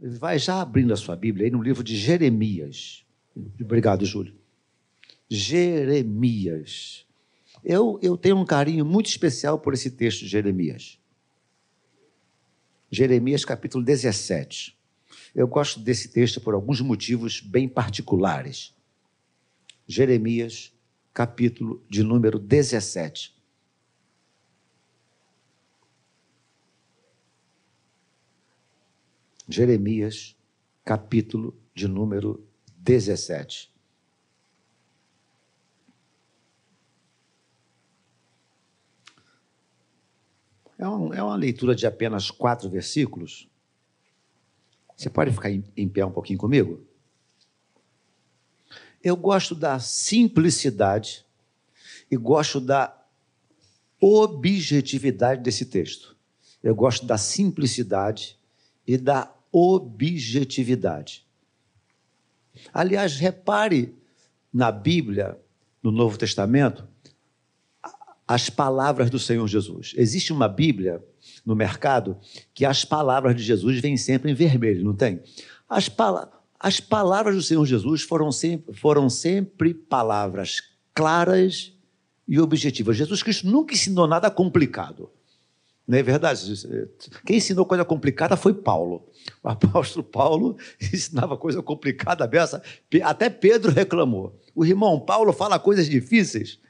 vai já abrindo a sua Bíblia aí no livro de Jeremias. Obrigado, Júlio. Jeremias. Eu, eu tenho um carinho muito especial por esse texto de Jeremias. Jeremias capítulo 17. Eu gosto desse texto por alguns motivos bem particulares. Jeremias, capítulo de número 17. Jeremias, capítulo de número 17. É uma, é uma leitura de apenas quatro versículos. Você pode ficar em, em pé um pouquinho comigo? Eu gosto da simplicidade e gosto da objetividade desse texto. Eu gosto da simplicidade e da objetividade. Aliás, repare na Bíblia, no Novo Testamento, as palavras do Senhor Jesus. Existe uma Bíblia no mercado que as palavras de Jesus vêm sempre em vermelho, não tem? As, pala as palavras do Senhor Jesus foram sempre, foram sempre palavras claras e objetivas. Jesus Cristo nunca ensinou nada complicado. Não é verdade? Quem ensinou coisa complicada foi Paulo. O apóstolo Paulo ensinava coisa complicada dessa. Até Pedro reclamou. O irmão Paulo fala coisas difíceis.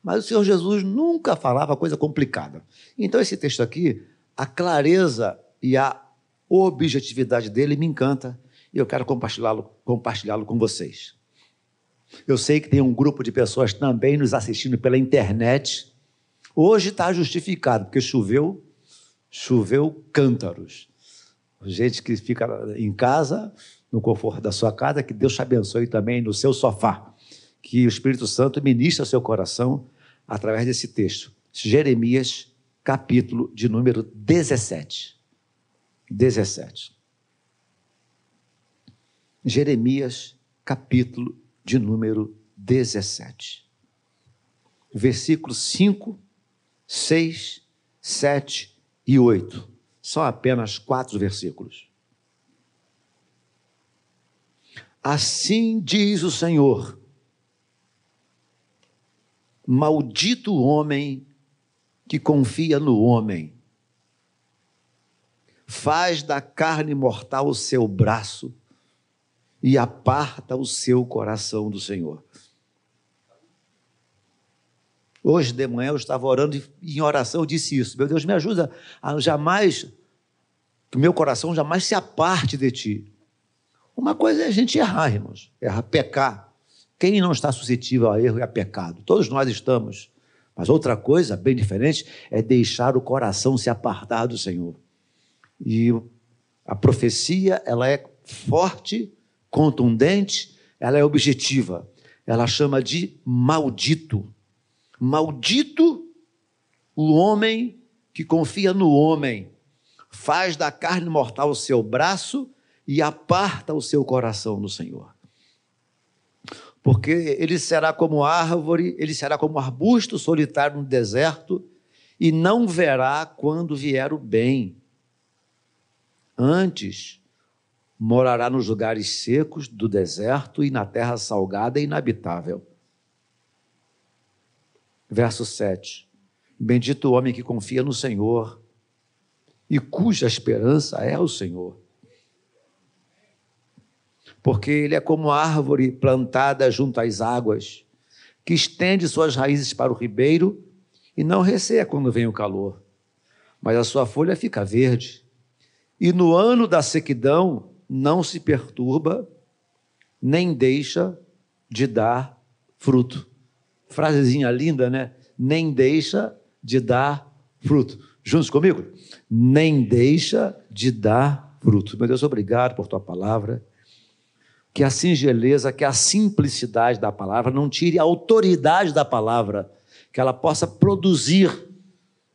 Mas o Senhor Jesus nunca falava coisa complicada. Então, esse texto aqui, a clareza e a objetividade dele me encanta e eu quero compartilhá-lo compartilhá com vocês. Eu sei que tem um grupo de pessoas também nos assistindo pela internet. Hoje está justificado, porque choveu, choveu cântaros. Gente que fica em casa, no conforto da sua casa, que Deus te abençoe também no seu sofá. Que o Espírito Santo ministre ao seu coração através desse texto. Jeremias, capítulo de número 17. 17. Jeremias, capítulo de número 17. Versículos 5, 6, 7 e 8. São apenas quatro versículos. Assim diz o Senhor Maldito o homem que confia no homem, faz da carne mortal o seu braço e aparta o seu coração do Senhor. Hoje de manhã eu estava orando e em oração eu disse isso. Meu Deus, me ajuda a jamais, que o meu coração jamais se aparte de ti. Uma coisa é a gente errar, irmãos, errar, pecar. Quem não está suscetível a erro e a pecado? Todos nós estamos. Mas outra coisa, bem diferente, é deixar o coração se apartar do Senhor. E a profecia, ela é forte, contundente, ela é objetiva. Ela chama de maldito. Maldito o homem que confia no homem, faz da carne mortal o seu braço e aparta o seu coração do Senhor porque ele será como árvore, ele será como arbusto solitário no deserto, e não verá quando vier o bem. Antes, morará nos lugares secos do deserto e na terra salgada e inabitável. Verso 7. Bendito o homem que confia no Senhor e cuja esperança é o Senhor porque ele é como árvore plantada junto às águas, que estende suas raízes para o ribeiro e não receia quando vem o calor, mas a sua folha fica verde. E no ano da sequidão não se perturba, nem deixa de dar fruto. Frasezinha linda, né? Nem deixa de dar fruto. Juntos comigo? Nem deixa de dar fruto. Meu Deus, obrigado por tua palavra que a singeleza, que a simplicidade da palavra não tire a autoridade da palavra, que ela possa produzir,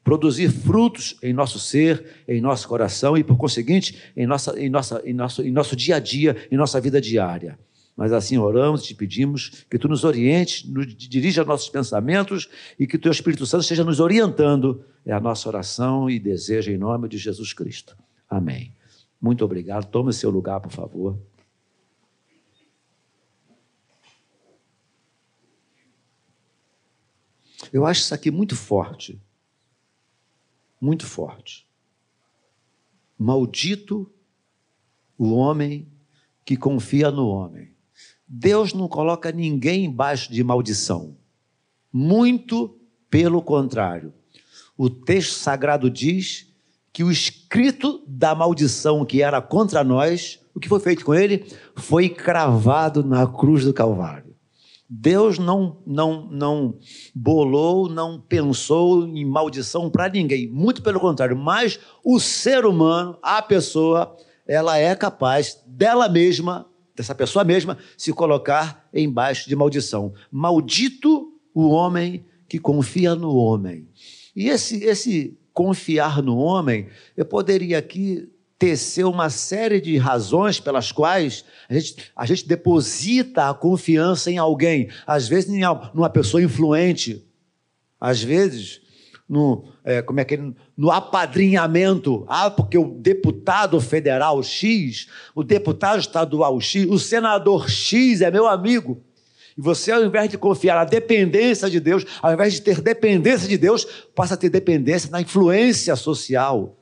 produzir frutos em nosso ser, em nosso coração e, por conseguinte, em, nossa, em, nossa, em, nosso, em nosso dia a dia, em nossa vida diária. Mas assim oramos te pedimos que tu nos orientes, nos dirija nossos pensamentos e que o teu Espírito Santo esteja nos orientando. É a nossa oração e desejo em nome de Jesus Cristo. Amém. Muito obrigado. Tome seu lugar, por favor. Eu acho isso aqui muito forte. Muito forte. Maldito o homem que confia no homem. Deus não coloca ninguém embaixo de maldição. Muito pelo contrário. O texto sagrado diz que o escrito da maldição que era contra nós, o que foi feito com ele? Foi cravado na cruz do Calvário. Deus não, não, não bolou, não pensou em maldição para ninguém, muito pelo contrário, mas o ser humano, a pessoa, ela é capaz dela mesma, dessa pessoa mesma, se colocar embaixo de maldição. Maldito o homem que confia no homem. E esse, esse confiar no homem, eu poderia aqui tecer uma série de razões pelas quais a gente, a gente deposita a confiança em alguém. Às vezes, em uma pessoa influente. Às vezes, no, é, como é que, é? no apadrinhamento. Ah, porque o deputado federal X, o deputado estadual X, o senador X é meu amigo. E você, ao invés de confiar na dependência de Deus, ao invés de ter dependência de Deus, passa a ter dependência na influência social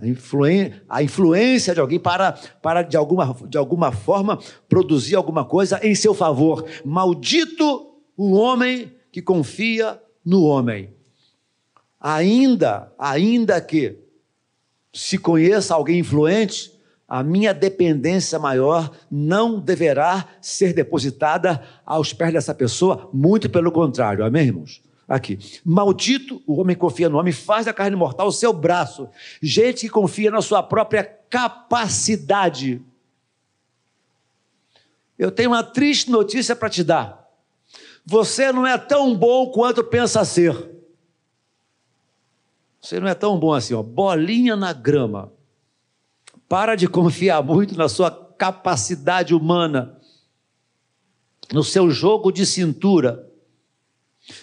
a, influência, a influência de alguém para, para de, alguma, de alguma forma produzir alguma coisa em seu favor. Maldito o homem que confia no homem. Ainda, ainda que se conheça alguém influente, a minha dependência maior não deverá ser depositada aos pés dessa pessoa, muito pelo contrário, amém, irmãos? Aqui. Maldito o homem que confia no homem, faz da carne mortal o seu braço. Gente que confia na sua própria capacidade. Eu tenho uma triste notícia para te dar. Você não é tão bom quanto pensa ser. Você não é tão bom assim, ó. Bolinha na grama. Para de confiar muito na sua capacidade humana, no seu jogo de cintura.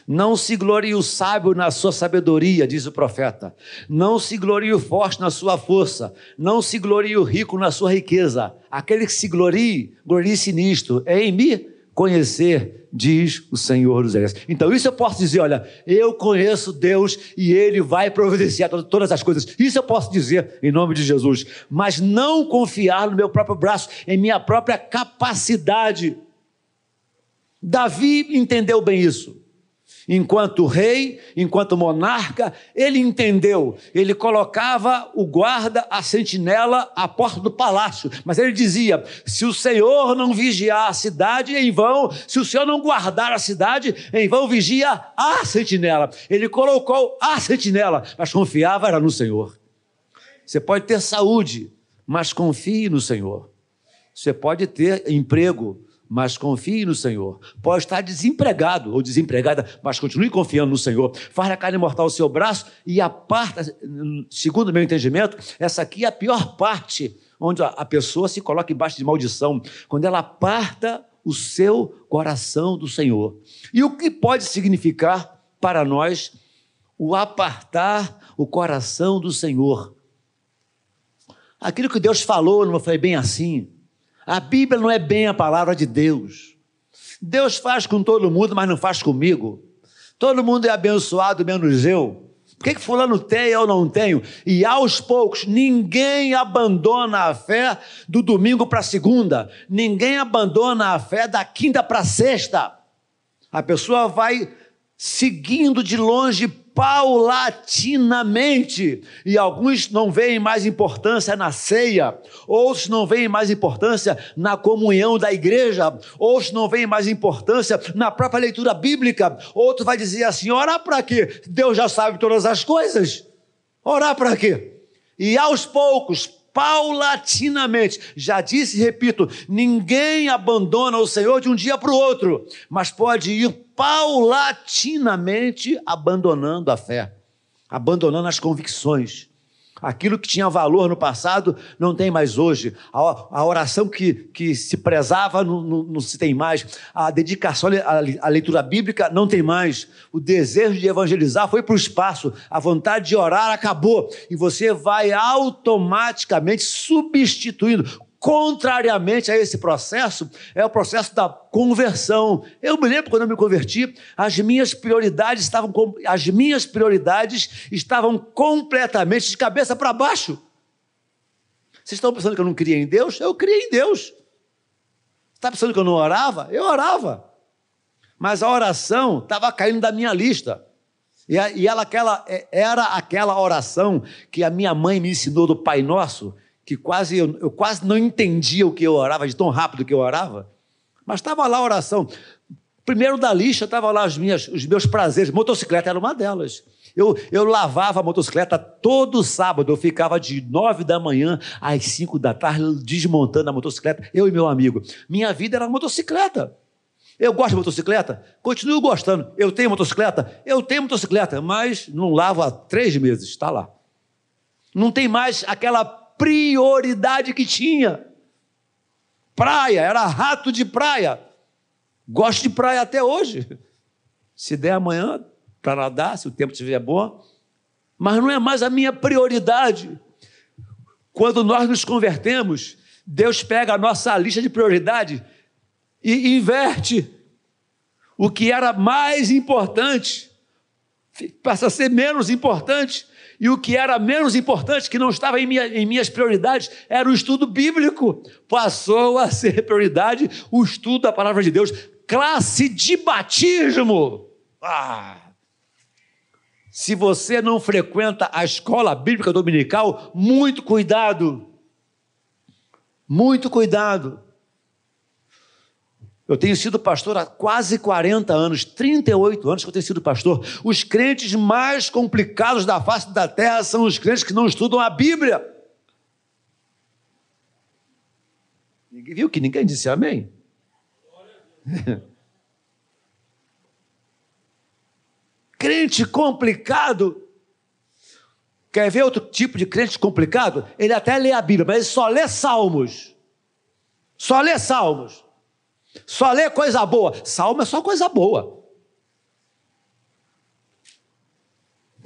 Não se glorie o sábio na sua sabedoria, diz o profeta. Não se glorie o forte na sua força. Não se glorie o rico na sua riqueza. Aquele que se glorie, glorie-se nisto. É em me conhecer, diz o Senhor dos Exércitos. Então, isso eu posso dizer: olha, eu conheço Deus e Ele vai providenciar todas as coisas. Isso eu posso dizer em nome de Jesus. Mas não confiar no meu próprio braço, em minha própria capacidade. Davi entendeu bem isso. Enquanto rei, enquanto monarca, ele entendeu. Ele colocava o guarda, a sentinela, à porta do palácio. Mas ele dizia: se o Senhor não vigiar a cidade, em vão. Se o Senhor não guardar a cidade, em vão vigia a sentinela. Ele colocou a sentinela, mas confiava era no Senhor. Você pode ter saúde, mas confie no Senhor. Você pode ter emprego, mas confie no Senhor. Pode estar desempregado ou desempregada, mas continue confiando no Senhor. Faz a carne mortal o seu braço e aparta, segundo o meu entendimento, essa aqui é a pior parte, onde a pessoa se coloca embaixo de maldição, quando ela aparta o seu coração do Senhor. E o que pode significar para nós o apartar o coração do Senhor? Aquilo que Deus falou não foi bem assim. A Bíblia não é bem a palavra de Deus. Deus faz com todo mundo, mas não faz comigo. Todo mundo é abençoado, menos eu. Por que, que fulano tem e eu não tenho? E aos poucos, ninguém abandona a fé do domingo para segunda. Ninguém abandona a fé da quinta para sexta. A pessoa vai seguindo de longe paulatinamente. E alguns não veem mais importância na ceia, outros não veem mais importância na comunhão da igreja, outros não veem mais importância na própria leitura bíblica. Outro vai dizer assim: orar para quê? Deus já sabe todas as coisas. Orar para quê? E aos poucos, paulatinamente. Já disse e repito: ninguém abandona o Senhor de um dia para o outro, mas pode ir paulatinamente abandonando a fé, abandonando as convicções, Aquilo que tinha valor no passado não tem mais hoje. A, a oração que, que se prezava não, não, não, se tem mais. A dedicação à, à leitura bíblica não tem mais. O desejo de evangelizar foi para o espaço. A vontade de orar acabou. E você vai automaticamente substituindo contrariamente a esse processo, é o processo da conversão. Eu me lembro quando eu me converti, as minhas prioridades estavam as minhas prioridades estavam completamente de cabeça para baixo. Vocês estão pensando que eu não cria em Deus? Eu criei em Deus. Está pensando que eu não orava? Eu orava. Mas a oração estava caindo da minha lista. E, ela aquela, é, era aquela oração que a minha mãe me ensinou do Pai Nosso, que quase eu, eu quase não entendia o que eu orava, de tão rápido que eu orava. Mas estava lá a oração. Primeiro da lista estava lá as minhas, os meus prazeres. Motocicleta era uma delas. Eu, eu lavava a motocicleta todo sábado. Eu ficava de nove da manhã às cinco da tarde desmontando a motocicleta, eu e meu amigo. Minha vida era motocicleta. Eu gosto de motocicleta? Continuo gostando. Eu tenho motocicleta? Eu tenho motocicleta, mas não lavo há três meses, está lá. Não tem mais aquela prioridade que tinha. Praia, era rato de praia. Gosto de praia até hoje. Se der amanhã para nadar, se o tempo estiver bom, mas não é mais a minha prioridade. Quando nós nos convertemos, Deus pega a nossa lista de prioridade e inverte. O que era mais importante passa a ser menos importante. E o que era menos importante, que não estava em, minha, em, minhas prioridades, era o estudo bíblico. Passou a ser prioridade o estudo da palavra de Deus. Classe de batismo. Ah! Se você não frequenta a escola bíblica dominical, muito cuidado. Muito cuidado. Eu tenho sido pastor há quase 40 anos, 38 anos que eu tenho sido pastor. Os crentes mais complicados da face da terra são os crentes que não estudam a Bíblia. Ninguém viu que ninguém disse amém? crente complicado. Quer ver outro tipo de crente complicado? Ele até lê a Bíblia, mas ele só lê salmos. Só lê salmos. Só lê coisa boa. Salmo é só coisa boa.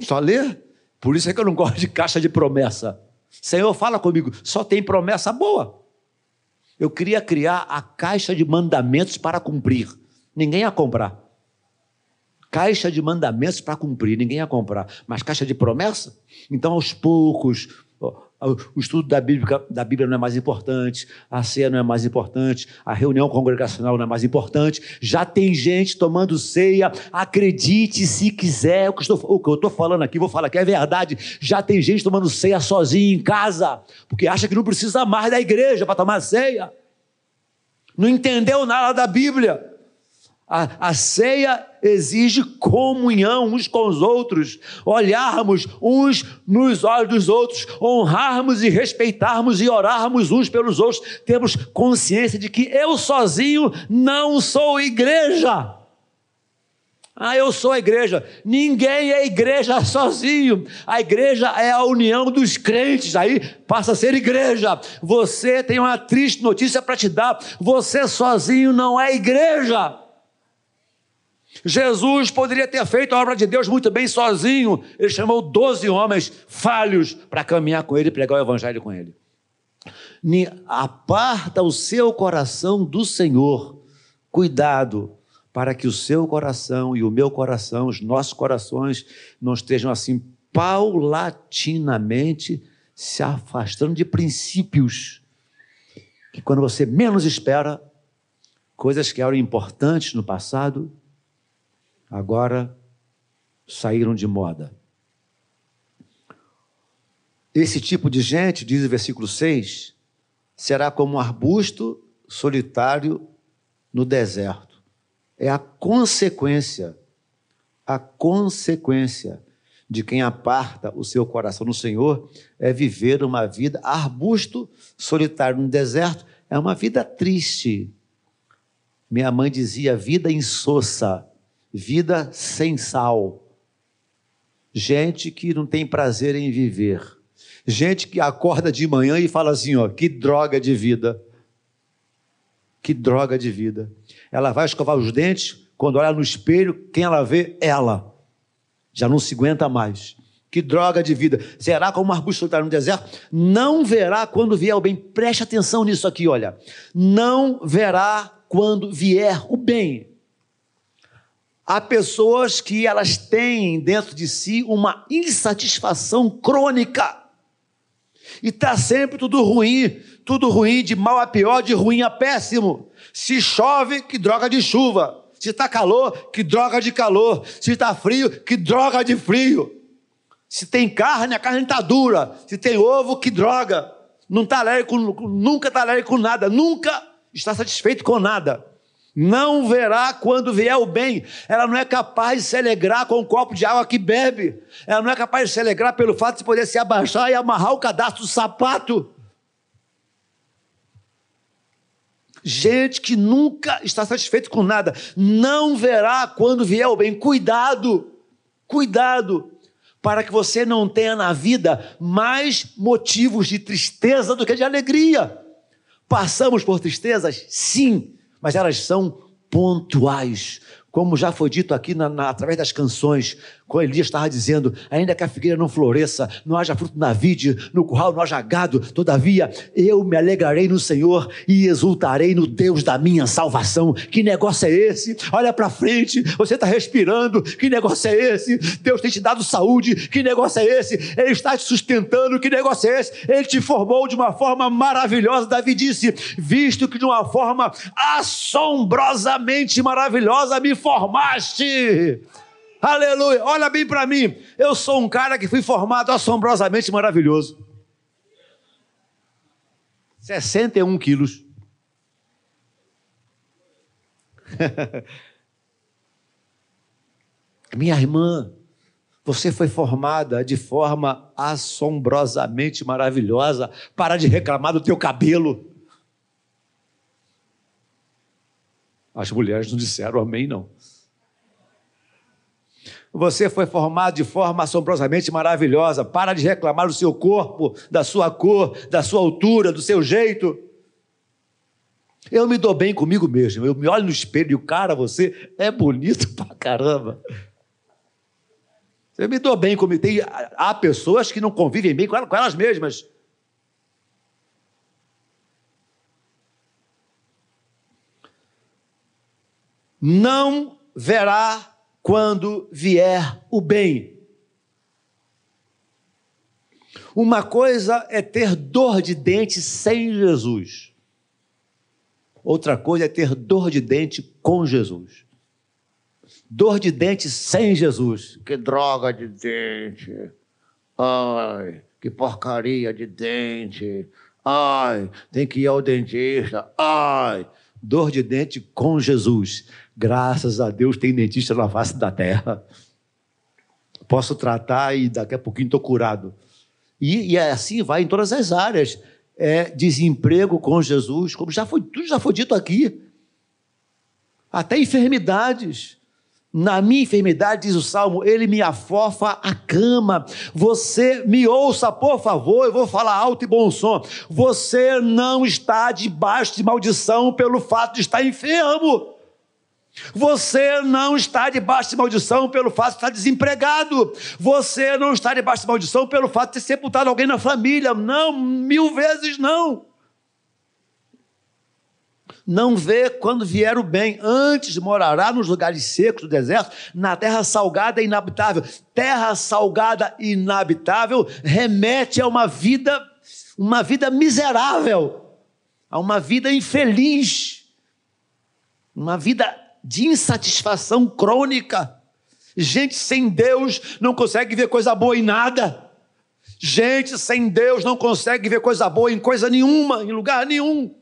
Só lê. Por isso é que eu não gosto de caixa de promessa. Senhor, fala comigo. Só tem promessa boa. Eu queria criar a caixa de mandamentos para cumprir. Ninguém ia comprar. Caixa de mandamentos para cumprir, ninguém ia comprar. Mas caixa de promessa? Então, aos poucos, o estudo da Bíblia, da Bíblia não é mais importante, a ceia não é mais importante, a reunião congregacional não é mais importante. Já tem gente tomando ceia, acredite se quiser, o que, estou, o que eu estou falando aqui, vou falar que é verdade. Já tem gente tomando ceia sozinho em casa, porque acha que não precisa mais da igreja para tomar ceia. Não entendeu nada da Bíblia. A, a, ceia exige comunhão uns com os outros, olharmos uns nos olhos dos outros, honrarmos e respeitarmos e orarmos uns pelos outros. Temos consciência de que eu sozinho não sou igreja. Ah, eu sou a igreja. Ninguém é igreja sozinho. A igreja é a união dos crentes. Aí passa a ser igreja. Você tem uma triste notícia para te dar. Você sozinho não é igreja. Jesus poderia ter feito a obra de Deus muito bem sozinho. Ele chamou doze homens falhos para caminhar com ele e pregar o evangelho com ele. Aparta o seu coração do Senhor. Cuidado para que o seu coração e o meu coração, os nossos corações, não estejam assim paulatinamente se afastando de princípios que quando você menos espera, coisas que eram importantes no passado agora saíram de moda. Esse tipo de gente, diz o versículo 6, será como um arbusto solitário no deserto. É a consequência, a consequência de quem aparta o seu coração no Senhor é viver uma vida arbusto solitário no deserto, é uma vida triste. Minha mãe dizia vida insossa vida sem sal, gente que não tem prazer em viver, Gente que acorda de manhã e fala assim: ó, que droga de vida. Que droga de vida. Ela vai escovar os dentes, quando olha no espelho, quem ela vê? Ela. Já não se aguenta mais. Que droga de vida. Será como um arbusto solitário no deserto? Não verá quando vier o bem. Preste atenção nisso aqui, olha. Não verá quando vier o bem. Há pessoas que elas têm dentro de si uma insatisfação crônica. E está sempre tudo ruim, tudo ruim, de mal a pior, de ruim a péssimo. Se chove, que droga de chuva. Se está calor, que droga de calor. Se está frio, que droga de frio. Se tem carne, a carne está dura. Se tem ovo, que droga. Não está alérgico, nunca está alérgico com nada. Nunca está satisfeito com nada não verá quando vier o bem. Ela não é capaz de se alegrar com o um copo de água que bebe. Ela não é capaz de se alegrar pelo fato de poder se abaixar e amarrar o cadastro do sapato. Gente que nunca está satisfeito com nada, não verá quando vier o bem. Cuidado, cuidado, para que você não tenha na vida mais motivos de tristeza do que de alegria. Passamos por tristezas? Sim mas elas são pontuais. Como já foi dito aqui na, na, através das canções, quando Elias estava dizendo: ainda que a figueira não floresça, não haja fruto na vide, no curral não haja gado, todavia eu me alegrarei no Senhor e exultarei no Deus da minha salvação. Que negócio é esse? Olha para frente, você está respirando. Que negócio é esse? Deus tem te dado saúde. Que negócio é esse? Ele está te sustentando. Que negócio é esse? Ele te formou de uma forma maravilhosa. Davi disse: visto que de uma forma assombrosamente maravilhosa me formaste. Aleluia. Olha bem para mim. Eu sou um cara que fui formado assombrosamente maravilhoso. 61 quilos. Minha irmã, você foi formada de forma assombrosamente maravilhosa. Para de reclamar do teu cabelo. As mulheres não disseram amém, não. Você foi formado de forma assombrosamente maravilhosa. Para de reclamar do seu corpo, da sua cor, da sua altura, do seu jeito. Eu me dou bem comigo mesmo. Eu me olho no espelho e o cara, você é bonito pra caramba. Eu me dou bem comigo. Tem, há pessoas que não convivem bem com elas, com elas mesmas. Não verá quando vier o bem. Uma coisa é ter dor de dente sem Jesus. Outra coisa é ter dor de dente com Jesus. Dor de dente sem Jesus. Que droga de dente. Ai, que porcaria de dente. Ai, tem que ir ao dentista. Ai, dor de dente com Jesus. Graças a Deus tem dentista na face da terra. Posso tratar e daqui a pouquinho estou curado. E, e, assim vai em todas as áreas. É, desemprego com Jesus, como já foi, tudo já foi dito aqui. Até enfermidades. Na minha enfermidade, diz o Salmo, ele me afofa a cama. Você me ouça, por favor, eu vou falar alto e bom som. Você não está debaixo de maldição pelo fato de estar enfermo. Você não está debaixo de maldição pelo fato de estar desempregado. Você não está debaixo de maldição pelo fato de ter sepultado alguém na família. Não, mil vezes não. Não vê quando vier o bem, antes morará nos lugares secos do deserto, na terra salgada e inabitável. Terra salgada e inabitável remete a uma vida, uma vida miserável, a uma vida infeliz, uma vida de insatisfação crônica. Gente sem Deus não consegue ver coisa boa em nada. Gente sem Deus não consegue ver coisa boa em coisa nenhuma, em lugar nenhum.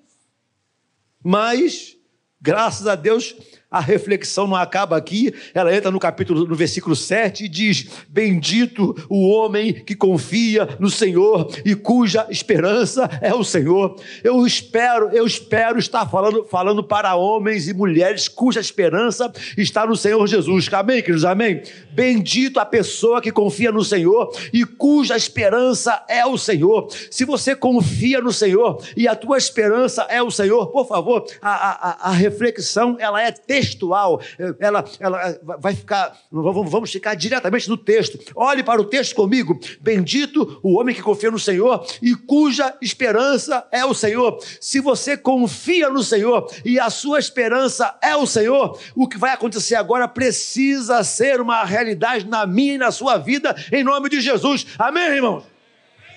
Mas, graças a Deus, a reflexão não acaba aqui, ela entra no capítulo, no versículo 7 e diz: Bendito o homem que confia no Senhor e cuja esperança é o Senhor. Eu espero, eu espero estar falando, falando para homens e mulheres cuja esperança está no Senhor Jesus. Amém, queridos? Amém? Bendito a pessoa que confia no Senhor e cuja esperança é o Senhor. Se você confia no Senhor e a tua esperança é o Senhor, por favor, a, a, a reflexão ela é textual, ela, ela vai ficar, vamos, vamos ficar diretamente no texto. Olhe para o texto comigo. Bendito o homem que confia no Senhor e cuja esperança é o Senhor. Se você confia no Senhor e a sua esperança é o Senhor, o que vai acontecer agora precisa ser uma realidade na minha e na sua vida, em nome de Jesus. Amém, irmãos?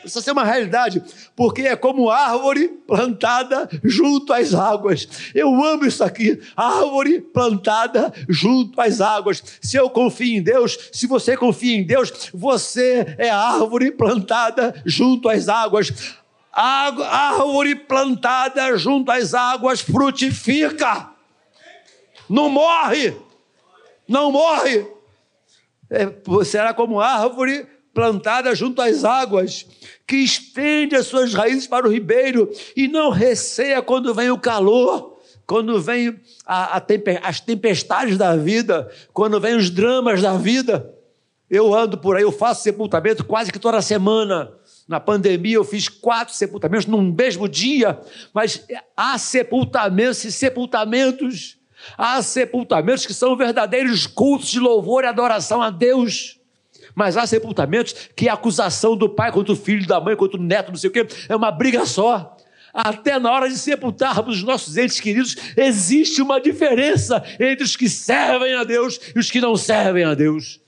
Precisa ser uma realidade, porque é como árvore plantada junto às águas. Eu amo isso aqui, árvore plantada junto às águas. Se eu confio em Deus, se você confia em Deus, você é árvore plantada junto às águas. árvore plantada junto às águas frutifica, não morre, não morre. É, será como árvore plantada junto às águas, que estende as suas raízes para o ribeiro e não receia quando vem o calor, quando vem a, a temper, as tempestades da vida, quando vem os dramas da vida. Eu ando por aí, eu faço sepultamento quase que toda semana. Na pandemia eu fiz quatro sepultamentos num mesmo dia, mas há sepultamentos e sepultamentos. Há sepultamentos que são verdadeiros cultos de louvor e adoração a Deus. Mas há sepultamentos que a acusação do pai contra o filho, da mãe contra o neto, não sei o quê, é uma briga só. Até na hora de sepultarmos os nossos entes queridos, existe uma diferença entre os que servem a Deus e os que não servem a Deus.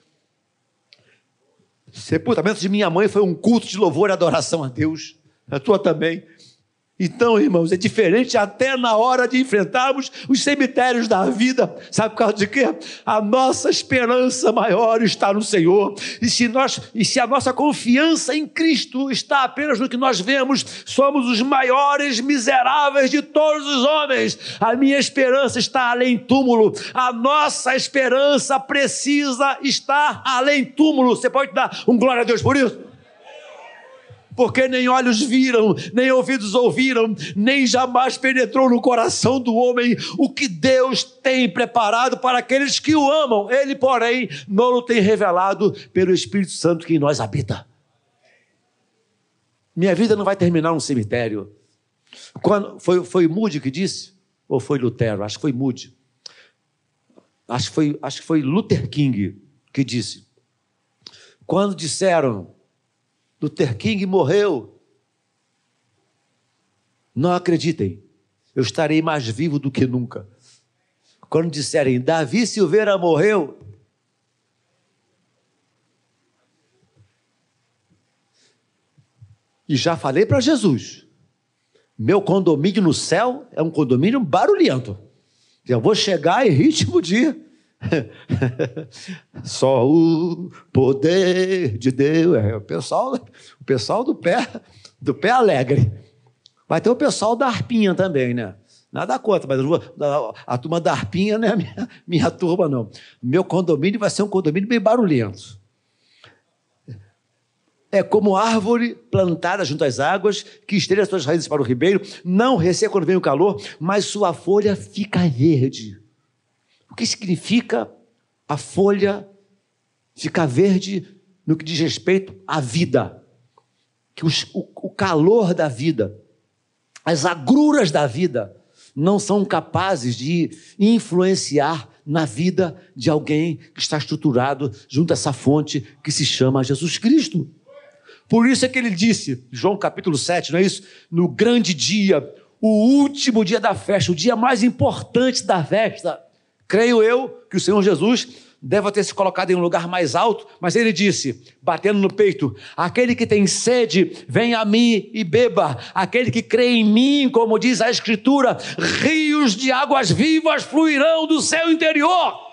Sepultamento de minha mãe foi um culto de louvor e adoração a Deus. A tua também. Então, irmãos, é diferente até na hora de enfrentarmos os cemitérios da vida. Sabe por causa de quê? A nossa esperança maior está no Senhor. E se, nós, e se a nossa confiança em Cristo está apenas no que nós vemos, somos os maiores miseráveis de todos os homens. A minha esperança está além túmulo. A nossa esperança precisa estar além túmulo. Você pode dar um glória a Deus por isso? Porque nem olhos viram, nem ouvidos ouviram, nem jamais penetrou no coração do homem o que Deus tem preparado para aqueles que o amam. Ele, porém, não o tem revelado pelo Espírito Santo que em nós habita. Minha vida não vai terminar num cemitério. Quando, foi, foi Moody que disse? Ou foi Lutero? Acho que foi Moody. Acho que foi, acho que foi Luther King que disse. Quando disseram Luther King morreu. Não acreditem, eu estarei mais vivo do que nunca. Quando disserem Davi Silveira morreu, e já falei para Jesus, meu condomínio no céu é um condomínio barulhento. Eu vou chegar em ritmo de Só o poder de Deus. É o pessoal, o pessoal do pé, do pé alegre. Vai ter o pessoal da arpinha também, né? Nada contra, mas a, turma da arpinha não é a minha, minha turma, não. Meu condomínio vai ser um condomínio bem barulhento. É como árvore plantada junto às águas, que as suas raízes para o ribeiro, não receia quando vem o calor, mas sua folha fica verde. O que significa a folha ficar verde no que diz respeito à vida? Que os, o, o calor da vida, as agruras da vida, não são capazes de influenciar na vida de alguém que está estruturado junto a essa fonte que se chama Jesus Cristo. Por isso é que ele disse, João capítulo 7, não é isso? No grande dia, o último dia da festa, o dia mais importante da festa, Creio eu que o Senhor Jesus deve ter se colocado em um lugar mais alto, mas ele disse, batendo no peito: Aquele que tem sede, venha a mim e beba. Aquele que crê em mim, como diz a Escritura, rios de águas vivas fluirão do seu interior.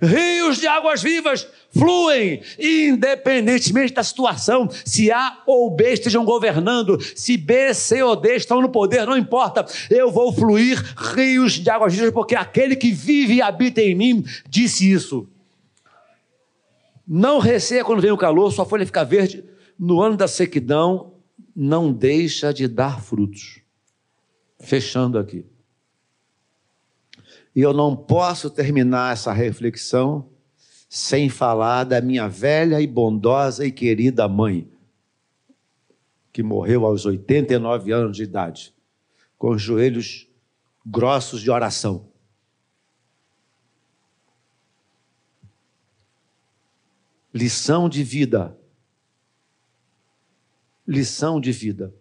Rios de águas vivas fluem, independentemente da situação, se A ou B estejam governando, se B, C ou D estão no poder, não importa, eu vou fluir rios de águas vivas, porque aquele que vive e habita em mim disse isso. Não receia quando vem o calor, sua folha fica verde. No ano da sequidão, não deixa de dar frutos. Fechando aqui. E eu não posso terminar essa reflexão sem falar da minha velha e bondosa e querida mãe, que morreu aos 89 anos de idade, com os joelhos grossos de oração. Lição de vida. Lição de vida.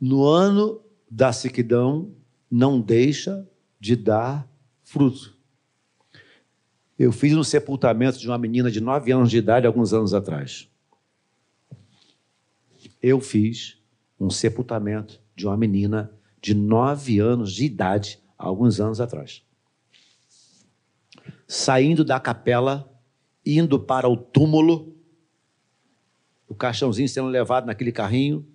No ano da sequidão, não deixa de dar fruto. Eu fiz um sepultamento de uma menina de nove anos de idade alguns anos atrás. Eu fiz um sepultamento de uma menina de nove anos de idade alguns anos atrás saindo da capela, indo para o túmulo, o caixãozinho sendo levado naquele carrinho,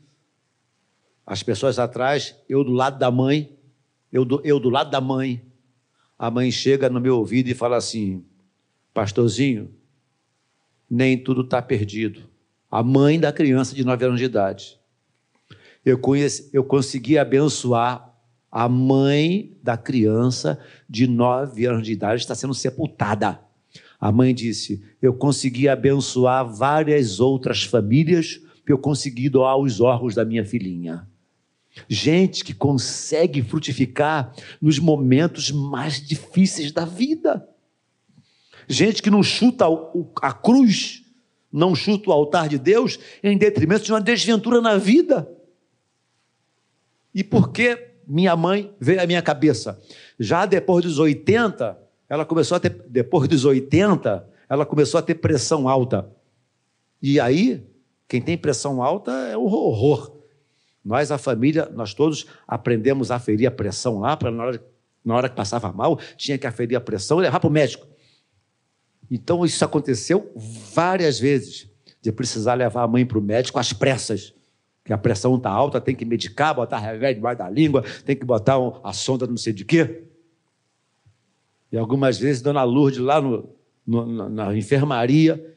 as pessoas atrás, eu do lado da mãe, eu do, eu do lado da mãe. A mãe chega no meu ouvido e fala assim: Pastorzinho, nem tudo está perdido. A mãe da criança de 9 anos de idade. Eu, conheci, eu consegui abençoar a mãe da criança de nove anos de idade está sendo sepultada. A mãe disse: Eu consegui abençoar várias outras famílias, que eu consegui doar os órgãos da minha filhinha. Gente que consegue frutificar nos momentos mais difíceis da vida. Gente que não chuta a cruz, não chuta o altar de Deus em detrimento de uma desventura na vida. E por que minha mãe veio à minha cabeça. Já depois dos 80, ela começou a ter, depois dos 80, ela começou a ter pressão alta. E aí, quem tem pressão alta é um horror. Nós, a família, nós todos aprendemos a aferir a pressão lá, para na hora, na hora que passava mal, tinha que aferir a pressão e levar para o médico. Então, isso aconteceu várias vezes, de precisar levar a mãe para o médico às pressas que a pressão está alta, tem que medicar, botar remédio debaixo da língua, tem que botar a sonda não sei de quê. E algumas vezes, Dona Lourdes, lá no, no, na enfermaria,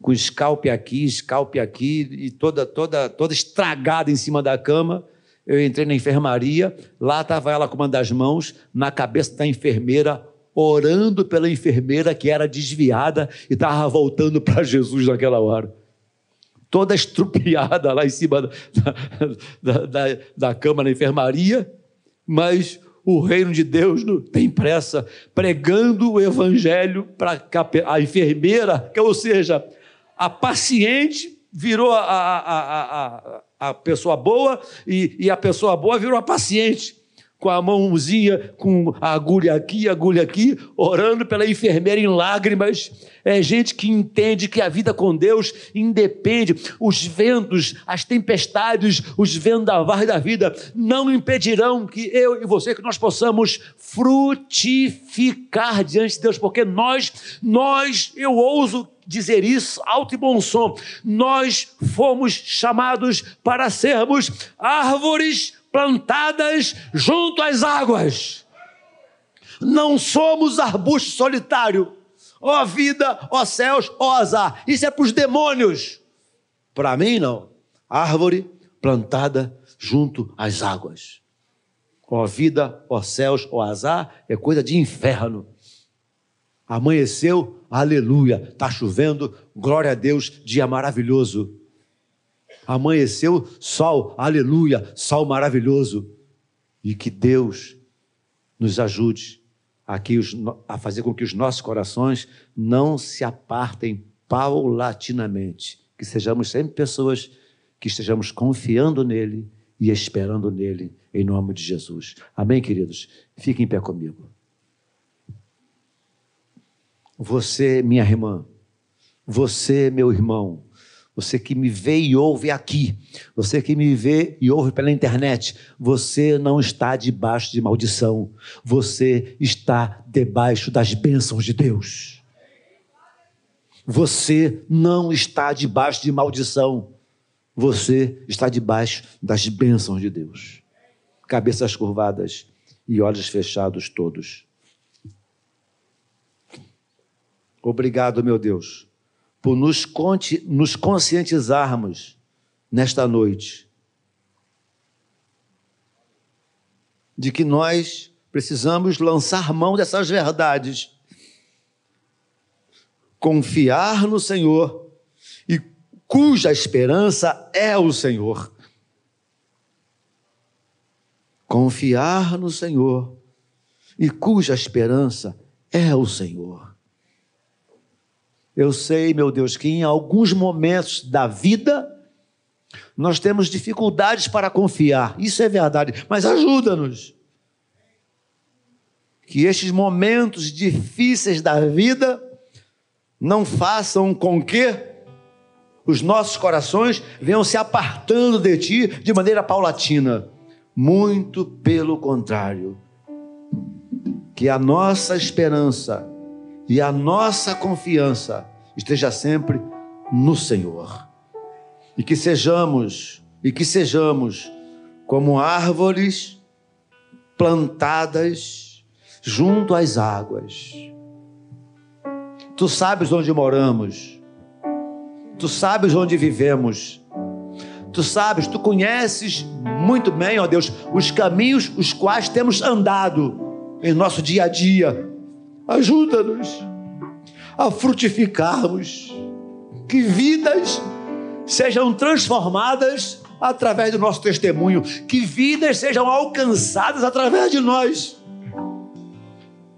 com scalp aqui, scalp aqui, e toda, toda, toda estragada em cima da cama. Eu entrei na enfermaria, lá estava ela com uma das mãos na cabeça da enfermeira, orando pela enfermeira que era desviada e estava voltando para Jesus naquela hora toda estrupiada lá em cima da, da, da, da cama na enfermaria, mas o reino de Deus não tem pressa, pregando o evangelho para a enfermeira, que, ou seja, a paciente virou a, a, a, a, pessoa boa e, e a pessoa boa virou a paciente com a mãozinha, com a agulha aqui, agulha aqui, orando pela enfermeira em lágrimas. É gente que entende que a vida com Deus independe. Os ventos, as tempestades, os vendavais da vida não impedirão que eu e você, que nós possamos frutificar diante de Deus, porque nós, nós, eu ouso dizer isso alto e bom som, nós fomos chamados para sermos árvores plantadas junto às águas. Não somos arbusto solitário. Ó vida, ó céus, ó azar. Isso é para os demônios. Para mim, não. Árvore plantada junto às águas. Ó vida, ó céus, ó azar, é coisa de inferno. Amanheceu, aleluia. Está chovendo, glória a Deus, dia maravilhoso amanheceu sol, aleluia, sol maravilhoso. E que Deus nos ajude aqui a fazer com que os nossos corações não se apartem paulatinamente, que sejamos sempre pessoas que estejamos confiando nele e esperando nele, em nome de Jesus. Amém, queridos? Fiquem em pé comigo. Você, minha irmã, você, meu irmão, você que me vê e ouve aqui, você que me vê e ouve pela internet, você não está debaixo de maldição, você está debaixo das bênçãos de Deus. Você não está debaixo de maldição, você está debaixo das bênçãos de Deus. Cabeças curvadas e olhos fechados todos. Obrigado, meu Deus por nos, nos conscientizarmos nesta noite de que nós precisamos lançar mão dessas verdades, confiar no Senhor e cuja esperança é o Senhor. Confiar no Senhor e cuja esperança é o Senhor. Eu sei, meu Deus, que em alguns momentos da vida nós temos dificuldades para confiar. Isso é verdade, mas ajuda-nos. Que estes momentos difíceis da vida não façam com que os nossos corações venham se apartando de ti de maneira paulatina. Muito pelo contrário. Que a nossa esperança e a nossa confiança esteja sempre no Senhor. E que sejamos, e que sejamos como árvores plantadas junto às águas. Tu sabes onde moramos. Tu sabes onde vivemos. Tu sabes, tu conheces muito bem, ó Deus, os caminhos os quais temos andado em nosso dia a dia. Ajuda-nos a frutificarmos, que vidas sejam transformadas através do nosso testemunho, que vidas sejam alcançadas através de nós,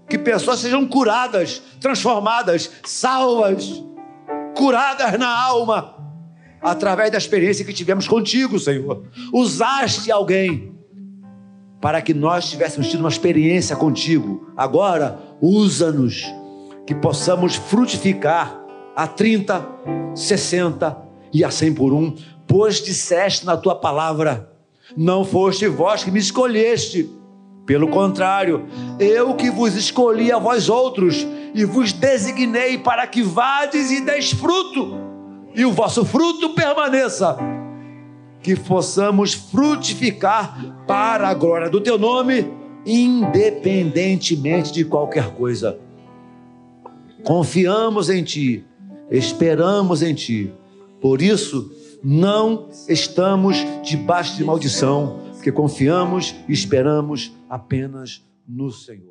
que pessoas sejam curadas, transformadas, salvas, curadas na alma, através da experiência que tivemos contigo, Senhor. Usaste alguém para que nós tivéssemos tido uma experiência contigo. Agora, usa-nos, que possamos frutificar a 30, 60 e a 100 por um, pois disseste na tua palavra: não foste vós que me escolheste. Pelo contrário, eu que vos escolhi a vós outros e vos designei para que vades e deis fruto, e o vosso fruto permaneça que possamos frutificar para a glória do teu nome, independentemente de qualquer coisa. Confiamos em ti, esperamos em ti. Por isso, não estamos debaixo de maldição, porque confiamos e esperamos apenas no Senhor.